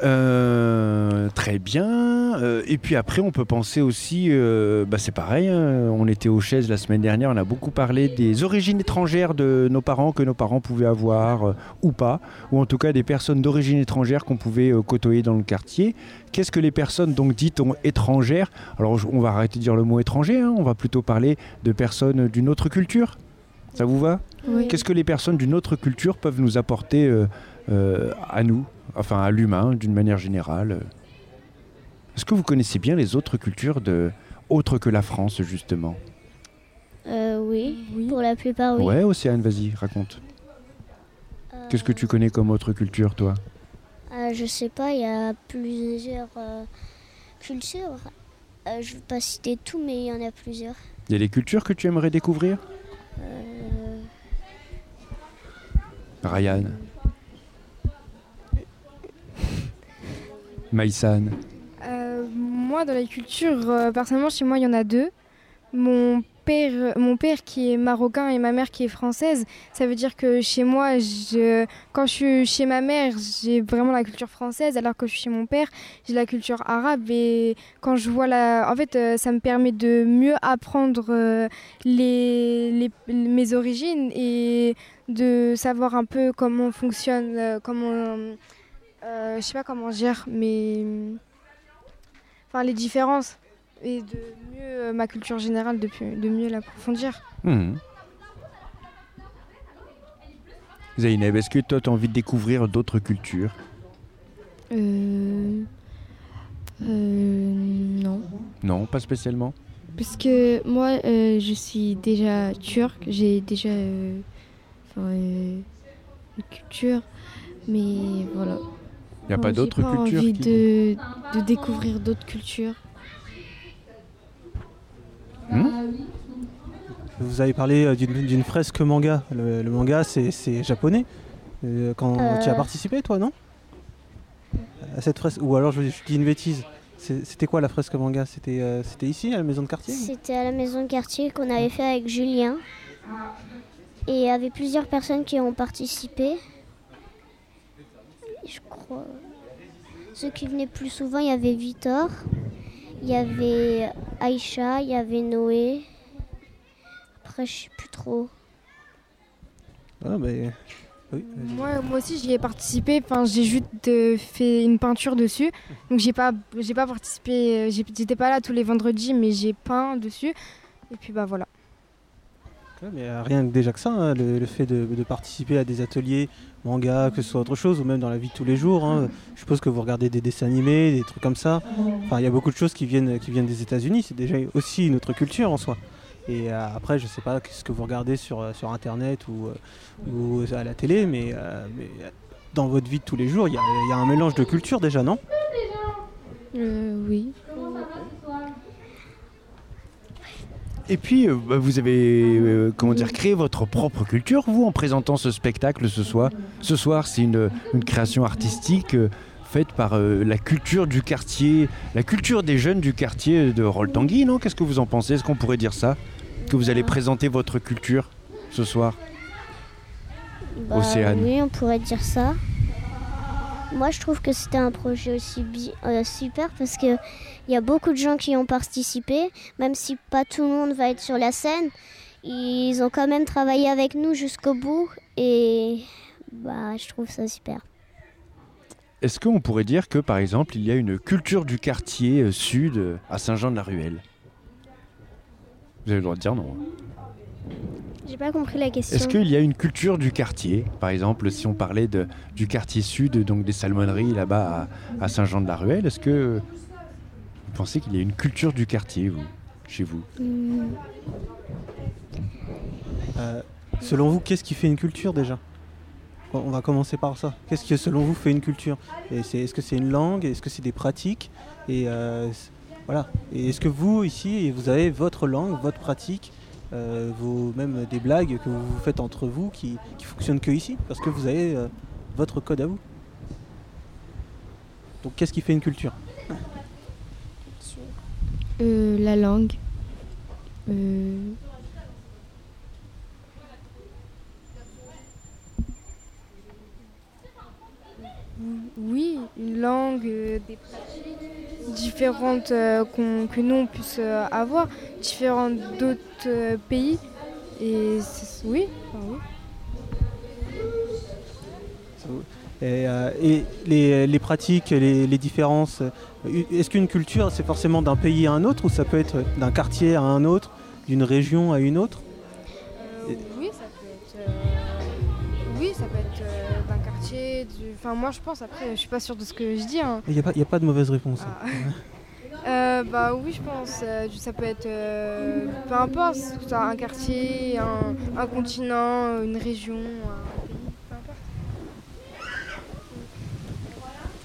Speaker 1: Euh, très bien. Euh, et puis après, on peut penser aussi, euh, bah c'est pareil, hein, on était aux chaises la semaine dernière, on a beaucoup parlé des origines étrangères de nos parents, que nos parents pouvaient avoir ou pas, ou en tout cas des personnes d'origine étrangère qu'on pouvait côtoyer dans le quartier. Qu'est-ce que les personnes donc dites ont étrangères? Alors on va arrêter de dire le mot étranger, hein, on va plutôt parler de personnes d'une autre culture. Ça vous va?
Speaker 6: Oui.
Speaker 1: Qu'est-ce que les personnes d'une autre culture peuvent nous apporter à nous, enfin à l'humain d'une manière générale Est-ce que vous connaissez bien les autres cultures de autres que la France justement?
Speaker 8: Euh, oui. pour la plupart, oui.
Speaker 1: Ouais, Océane, vas-y, raconte. Qu'est-ce que tu connais comme autre culture, toi?
Speaker 8: Euh, je sais pas, il y a plusieurs euh, cultures. Euh, je ne vais pas citer tout, mais il y en a plusieurs.
Speaker 1: Il y a des cultures que tu aimerais découvrir?
Speaker 8: Euh,
Speaker 1: Ryan Maïsan
Speaker 7: Euh, moi, dans la culture, euh, personnellement, chez moi, il y en a deux. Mon père, mon père qui est marocain et ma mère qui est française, ça veut dire que chez moi, je, quand je suis chez ma mère, j'ai vraiment la culture française, alors que je suis chez mon père, j'ai la culture arabe. Et quand je vois la, en fait, euh, ça me permet de mieux apprendre les, mes origines et de savoir un peu comment fonctionne, comment, euh, je sais pas comment dire, mais enfin les différences et de mieux euh, ma culture générale de, de mieux l'approfondir.
Speaker 1: Mhm. Zainab, est-ce que toi, tu as envie de découvrir d'autres cultures?
Speaker 6: Euh... euh, non.
Speaker 1: Non, pas spécialement.
Speaker 6: Parce que moi, euh, je suis déjà turque, j'ai déjà euh, une culture, mais voilà.
Speaker 1: Il n'y a pas d'autres
Speaker 6: pas
Speaker 1: cultures
Speaker 6: envie
Speaker 1: qui-
Speaker 6: de, de découvrir d'autres cultures.
Speaker 9: Vous avez parlé euh, d'une d'une fresque manga. Le, le manga, c'est c'est japonais. Euh, quand tu as
Speaker 8: Euh.
Speaker 9: participé, toi, non? À cette fresque Ou alors je, je dis une bêtise. C'était quoi la fresque manga? C'était euh, c'était ici, à la maison de quartier
Speaker 8: C'était à la maison de quartier qu'on avait fait avec Julien. Et il y avait plusieurs personnes qui ont participé. Je crois. Ceux qui venaient plus souvent, il y avait Victor, il y avait Aïcha, il y avait Noé. Après, je sais plus trop.
Speaker 9: Ah, oui.
Speaker 7: Moi, moi aussi j'y ai participé, enfin j'ai juste euh, fait une peinture dessus. Donc j'ai pas j'ai pas participé, euh, j'étais pas là tous les vendredis mais j'ai peint dessus. Et puis bah voilà.
Speaker 9: Mais euh, rien que déjà que ça, hein, le, fait de, participer à des ateliers manga, que ce soit autre chose, ou même dans la vie de tous les jours. hein. Je suppose que vous regardez des dessins animés, des trucs comme ça. Enfin, il y a beaucoup de choses qui viennent, qui viennent des États-Unis. C'est déjà aussi une autre culture en soi. Et euh, après, je sais pas ce que vous regardez sur, euh, sur Internet ou, à la télé, mais, dans votre vie de tous les jours, il y, y a un mélange de cultures déjà, non?
Speaker 6: Euh, oui.
Speaker 1: Et puis, euh, bah, vous avez euh, comment dire, créé votre propre culture, vous, en présentant ce spectacle ce soir. Ce soir, c'est une, une création artistique euh, faite par la culture du quartier, la culture des jeunes du quartier de Roltangui, non? Qu'est-ce que vous en pensez? Est-ce qu'on pourrait dire ça? Que vous allez présenter votre culture ce soir?
Speaker 8: Bah,
Speaker 1: Océane.
Speaker 8: Oui, on pourrait dire ça. Moi, je trouve que c'était un projet aussi euh, super parce que il y a beaucoup de gens qui ont participé, même si pas tout le monde va être sur la scène. Ils ont quand même travaillé avec nous jusqu'au bout et bah, je trouve ça super.
Speaker 1: Est-ce qu'on pourrait dire que, par exemple, il y a une culture du quartier euh, sud euh, à Saint-Jean-de-la-Ruelle? Vous avez le droit de dire non.
Speaker 8: J'ai pas compris la question.
Speaker 1: Est-ce qu'il y a une culture du quartier? Par exemple, si on parlait de, du quartier sud, donc des salmonneries là-bas à, à Saint-Jean-de-la-Ruelle, est-ce que vous pensez qu'il y a une culture du quartier, vous, chez vous?
Speaker 8: Hmm,
Speaker 9: Euh, Selon vous, qu'est-ce qui fait une culture déjà? On va commencer par ça. Qu'est-ce qui, selon vous, fait une culture? Est-ce que c'est une langue? Est-ce que c'est des pratiques? Et euh, voilà. Et est-ce que vous, ici, vous avez votre langue, votre pratique, euh, vos, même des blagues que vous faites entre vous qui, qui fonctionnent que ici Parce que vous avez euh, votre code à vous. Donc, qu'est-ce qui fait une culture?
Speaker 6: Euh, la langue. Euh,
Speaker 7: Oui, une langue, euh, des pratiques différentes euh, qu'on- que nous on puisse euh, avoir, différentes d'autres euh, pays. Et c'est- oui, enfin, oui.
Speaker 9: Et, et les, les pratiques, les, les différences, est-ce qu'une culture, c'est forcément d'un pays à un autre ou ça peut être d'un quartier à un autre, d'une région à une autre?
Speaker 7: Du- Enfin, moi je pense, après, je suis pas sûre de ce que je dis. hein.
Speaker 9: Il n'y a, pas- a de mauvaise réponse. hein.
Speaker 7: Euh, bah oui, je pense. euh, ça peut être, euh, peu importe, que ce soit un quartier, un, un continent, une région, un pays, peu importe.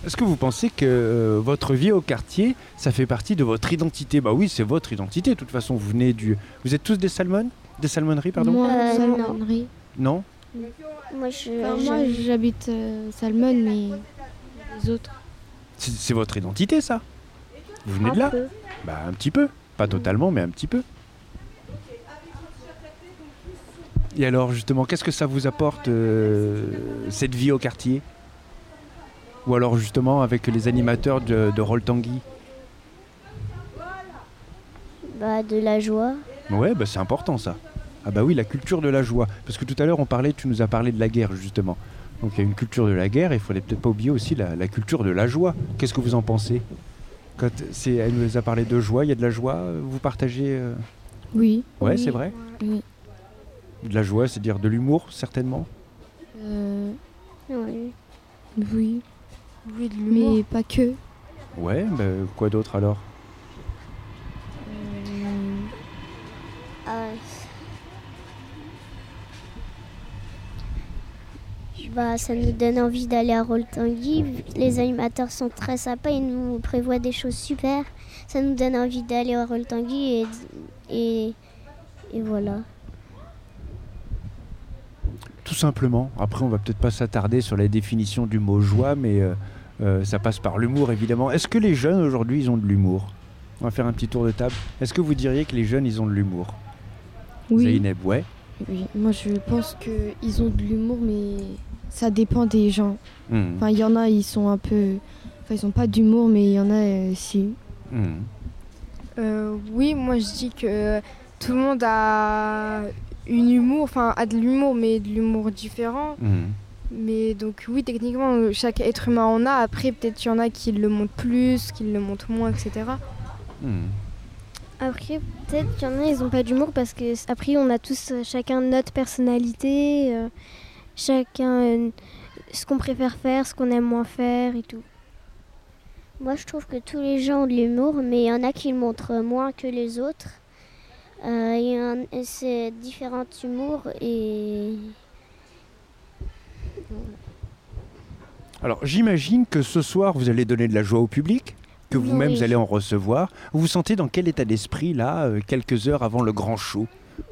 Speaker 1: Est-ce que vous pensez que euh, votre vie au quartier, ça fait partie de votre identité? Bah oui, c'est votre identité. De toute façon, vous venez du. Vous êtes tous des salmons Des salmonneries, pardon?
Speaker 6: Moi,
Speaker 8: Euh.
Speaker 6: Salmonnerie.
Speaker 1: Non?
Speaker 8: Moi,
Speaker 6: j'habite euh, Salmon, mais les autres.
Speaker 1: C'est c'est votre identité, ça? Vous venez
Speaker 8: un
Speaker 1: de là?
Speaker 8: Peu.
Speaker 1: Bah un petit peu. Pas totalement, mais un petit peu. Et alors, justement, qu'est-ce que ça vous apporte, euh, cette vie au quartier? Ou alors, justement, avec les animateurs de, de Roll Tanguy?
Speaker 8: Bah, de la joie.
Speaker 1: Ouais, bah c'est important ça. Ah bah oui, la culture de la joie. Parce que tout à l'heure, on parlait, tu nous as parlé de la guerre, justement. Donc il y a une culture de la guerre, et il fallait peut-être pas oublier aussi la, la culture de la joie. Qu'est-ce que vous en pensez? Quand c'est, Elle nous a parlé de joie, il y a de la joie, euh, vous partagez euh?
Speaker 6: Oui.
Speaker 1: Ouais,
Speaker 6: Oui.
Speaker 1: c'est vrai?
Speaker 6: Oui.
Speaker 1: De la joie, c'est-à-dire de l'humour, certainement?
Speaker 6: Euh,
Speaker 8: Oui.
Speaker 6: oui.
Speaker 7: Oui, de l'humour.
Speaker 6: Mais pas que.
Speaker 1: Ouais, bah, quoi d'autre alors
Speaker 8: Ah, Bah, ça nous donne envie d'aller à Roltangui. Les animateurs sont très sympas, ils nous prévoient des choses super. Ça nous donne envie d'aller à Roltangui et, et, et voilà.
Speaker 1: Tout simplement. Après, on va peut-être pas s'attarder sur la définition du mot joie, mais euh, euh, ça passe par l'humour, évidemment. Est-ce que les jeunes, aujourd'hui, ils ont de l'humour? On va faire un petit tour de table. Est-ce que vous diriez que les jeunes, ils ont de l'humour?
Speaker 6: Oui.
Speaker 1: Ouais.
Speaker 6: Oui, moi je pense qu'ils ont de l'humour, mais ça dépend des gens.
Speaker 1: Mhm.
Speaker 6: Enfin, il y en a, ils sont un peu. Enfin, ils ont pas d'humour, mais il y en a, euh, si.
Speaker 1: Mhm.
Speaker 7: Euh, oui, moi je dis que tout le monde a une humour, enfin a de l'humour, mais de l'humour différent.
Speaker 1: Mhm.
Speaker 7: Mais donc oui, techniquement, chaque être humain en a. Après, peut-être qu'il y en a qui le montrent plus, qui le montrent moins, etc.
Speaker 8: Après, peut-être qu'il y en a, ils n'ont pas d'humour parce que après, on a tous euh, chacun notre personnalité, euh, chacun euh, ce qu'on préfère faire, ce qu'on aime moins faire et tout. Moi, je trouve que tous les gens ont de l'humour, mais il y en a qui le montrent moins que les autres. Euh, c'est différents humours et
Speaker 1: Alors, j'imagine que ce soir, vous allez donner de la joie au public, que vous-même,
Speaker 8: Oui.
Speaker 1: vous allez en recevoir. Vous vous sentez dans quel état d'esprit, là, euh, quelques heures avant le grand show?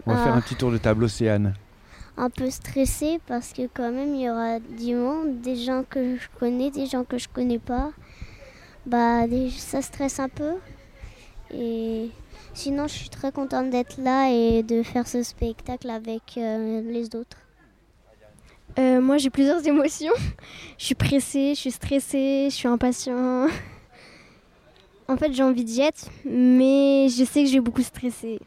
Speaker 1: On va
Speaker 8: Ah.
Speaker 1: faire un petit tour de table, Océane.
Speaker 8: Un peu stressée parce que quand même il y aura du monde, des gens que je connais, des gens que je connais pas. Bah ça stresse un peu. Et sinon je suis très contente d'être là et de faire ce spectacle avec euh, les autres. Euh, moi j'ai plusieurs émotions. je suis pressée, je suis stressée, je suis impatient. en fait j'ai envie d'y être, mais je sais que je vais beaucoup stresser.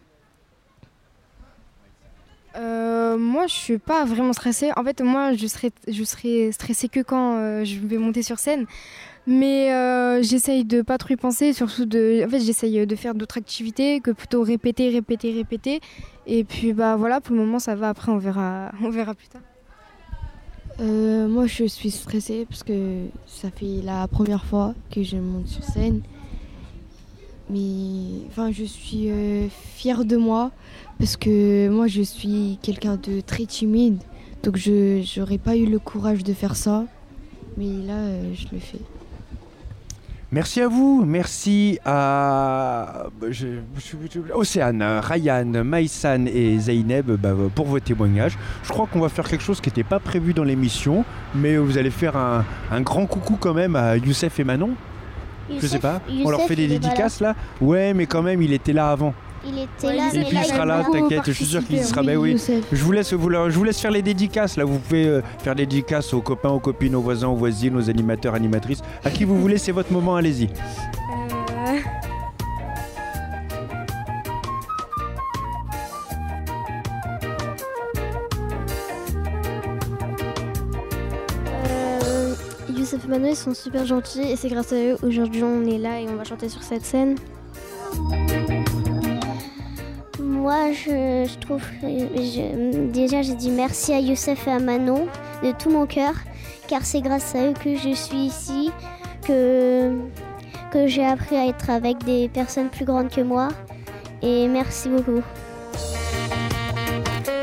Speaker 7: Euh, moi, je suis pas vraiment stressée. En fait, moi, je serais stressée que quand euh, je vais monter sur scène. Mais euh, j'essaye de pas trop y penser, surtout de. En fait, j'essaye de faire d'autres activités que plutôt répéter, répéter, répéter. Et puis, bah voilà, pour le moment, ça va. Après, on verra, on verra plus tard.
Speaker 6: Moi, je suis stressée parce que ça fait la première fois que je monte sur scène. Mais enfin, je suis euh, fière de moi parce que moi, je suis quelqu'un de très timide. Donc, je n'aurais pas eu le courage de faire ça. Mais là, euh, je le fais.
Speaker 1: Merci à vous, merci à Océane, Ryan, Maïsan et Zeynep bah, pour vos témoignages. Je crois qu'on va faire quelque chose qui n'était pas prévu dans l'émission, mais vous allez faire un grand coucou quand même à Youssef et Manon. Je sais
Speaker 8: Youssef-
Speaker 1: pas, on leur fait des
Speaker 8: là.
Speaker 1: dédicaces là? Ouais, mais quand même, il était là avant.
Speaker 4: Il était
Speaker 7: Ouais,
Speaker 4: là,
Speaker 7: il
Speaker 1: Et puis
Speaker 4: là,
Speaker 1: il sera là, t'inquiète, je suis sûr qu'il sera.
Speaker 7: oui,
Speaker 1: Ben oui.
Speaker 6: Youssef.
Speaker 1: Je vous laisse vous, je vous laisse faire les dédicaces. Là, vous pouvez euh, faire des dédicaces aux copains, aux copines, aux voisins, aux voisines, aux animateurs, animatrices. À qui vous voulez, c'est votre moment. Allez-y.
Speaker 8: Mano, ils sont super gentils et c'est grâce à eux aujourd'hui on est là et on va chanter sur cette scène.
Speaker 4: moi, je, je trouve je- déjà, j'ai dit merci à Youssef et à Manon de tout mon cœur, car c'est grâce à eux que je suis ici, que, que j'ai appris à être avec des personnes plus grandes que moi. Et merci beaucoup.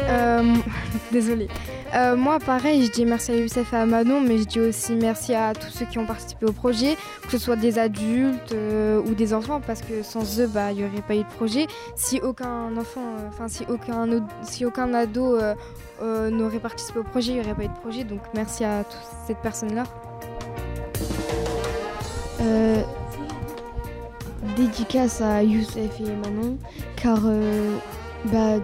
Speaker 7: Euh, Désolée. Euh, moi, pareil, je dis merci à Youssef et à Manon, mais je dis aussi merci à tous ceux qui ont participé au projet, que ce soit des adultes euh, ou des enfants, parce que sans eux, bah, il n'y aurait pas eu de projet. Si aucun enfant, euh, enfin, si, aucun, si aucun ado n'aurait participé au projet, il n'y aurait pas eu de projet. Donc, merci à toutes ces personnes-là.
Speaker 6: Dédicace à Youssef et Manon, car bah,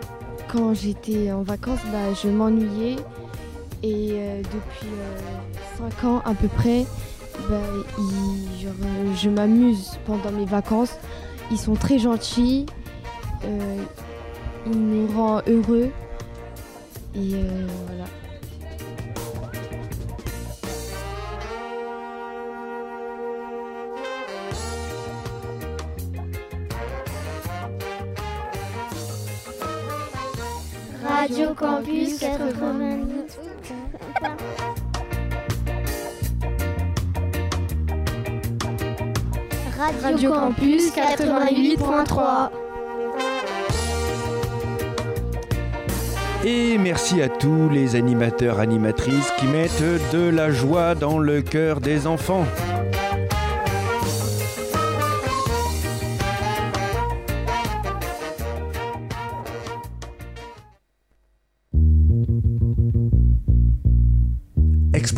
Speaker 6: quand j'étais en vacances, bah, je m'ennuyais et euh, depuis 5 ans à peu près, bah, euh, je m'amuse pendant mes vacances. Ils sont très gentils, euh, ils nous rendent heureux et euh, voilà.
Speaker 4: Radio Campus 90. Radio, Campus 88.3.
Speaker 1: Et merci à tous les animateurs, animatrices qui mettent de la joie dans le cœur des enfants.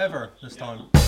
Speaker 10: Whatever this time?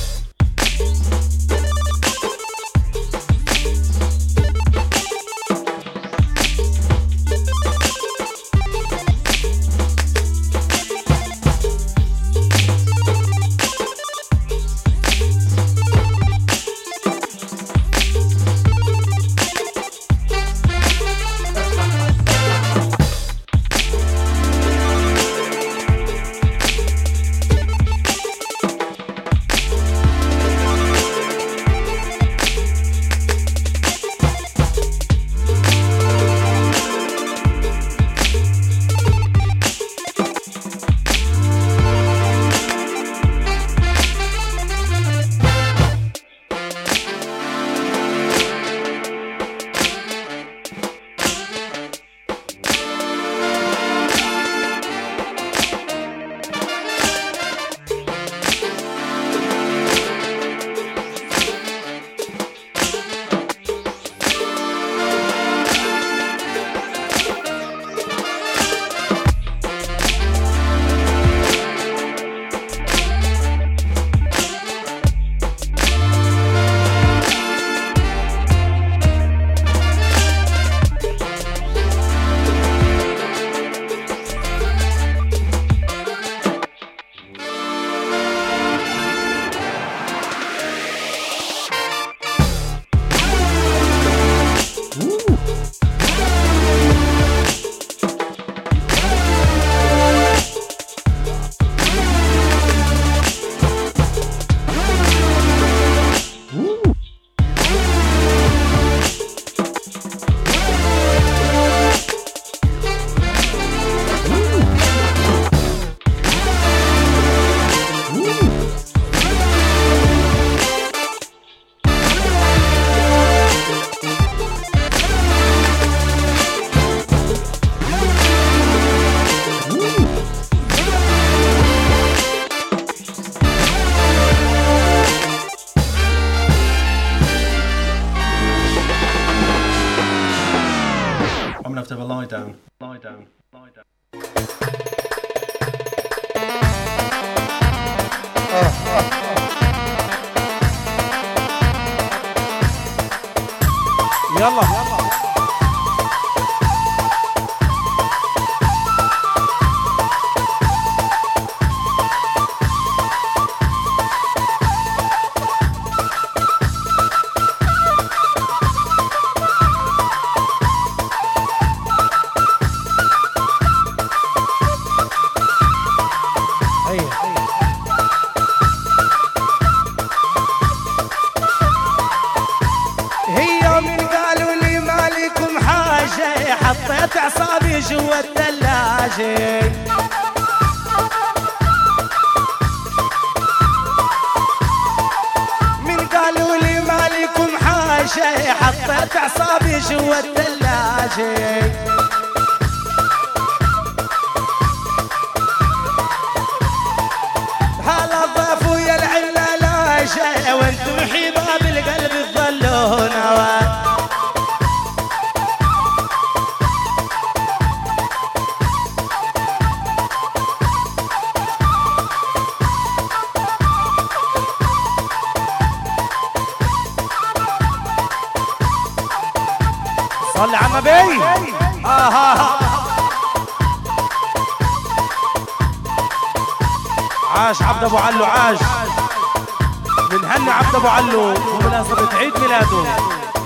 Speaker 11: أبو علو بمناسبه عيد ميلاده.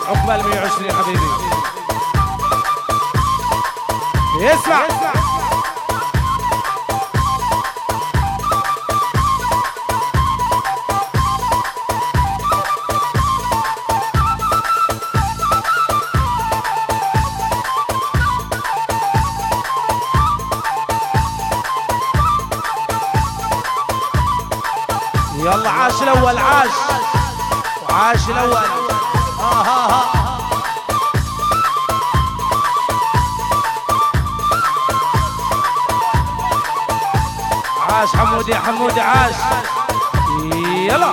Speaker 11: عقبال 120 حبيبي. يسمع, يسمع. يلا عاش الأول عاش. عاش الأول. ها ها ها عاش حمودي حمودي عاش. يلا.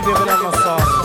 Speaker 11: viver pela nossa.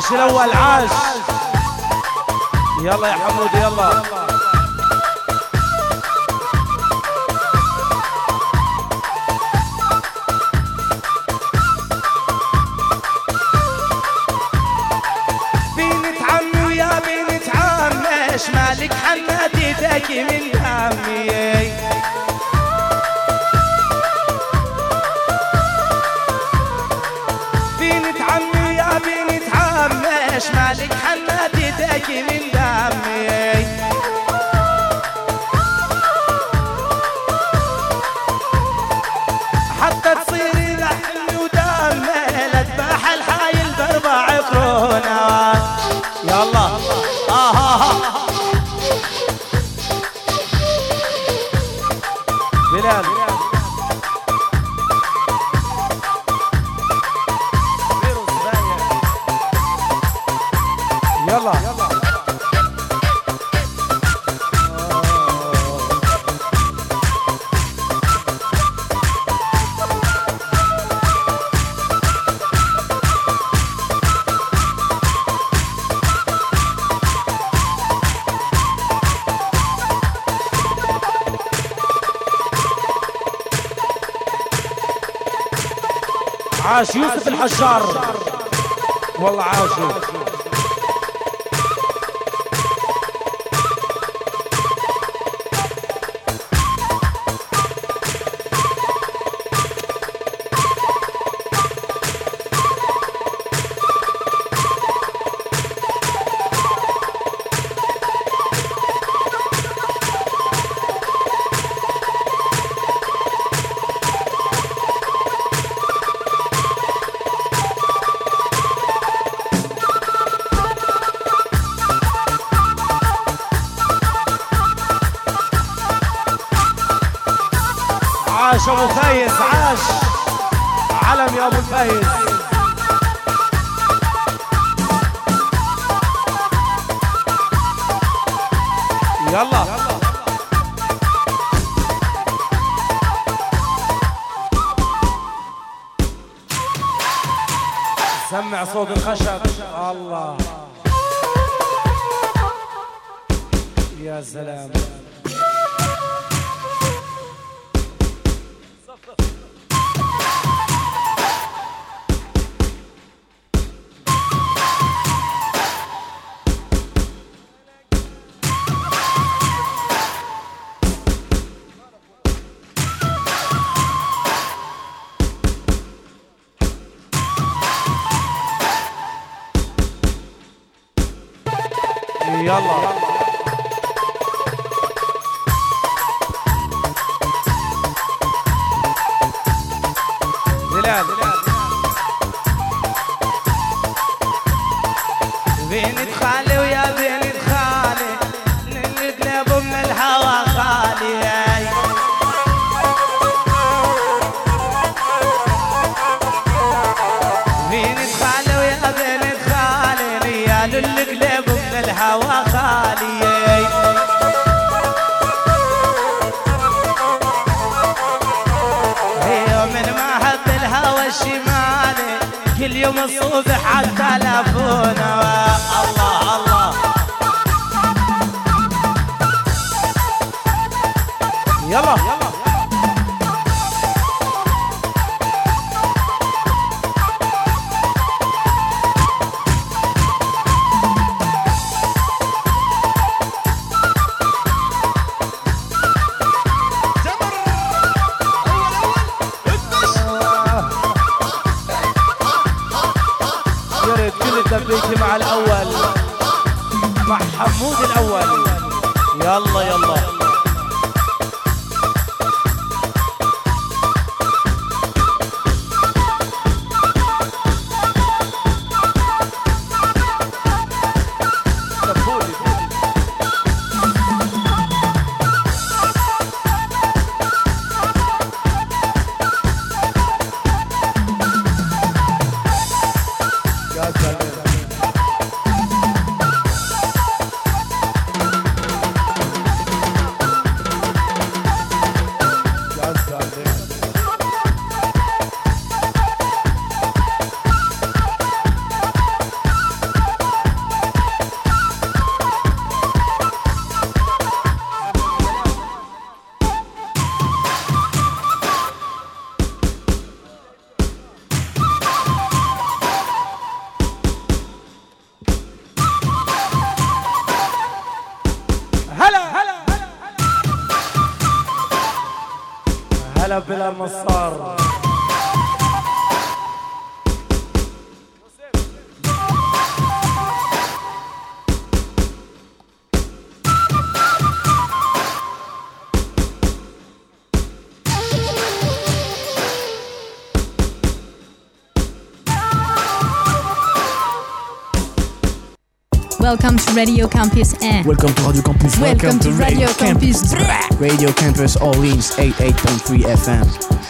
Speaker 11: عاش الأول عاش يلا
Speaker 12: يا حمود يلا.
Speaker 11: بنت عمي ويا بنت عمي إيش مالك حنات إيدك من
Speaker 12: jarro. عاش أبو فايز عاش. علم يا أبو فايز. يلا. سمع صوت الخشب. الله. يا سلام.
Speaker 11: حمود الأول. يلا يلا.
Speaker 13: Welcome to Radio Campus Air.
Speaker 14: Welcome to Radio Campus.
Speaker 13: Welcome to Radio Campus.
Speaker 14: Radio Campus Orleans 88.3 FM.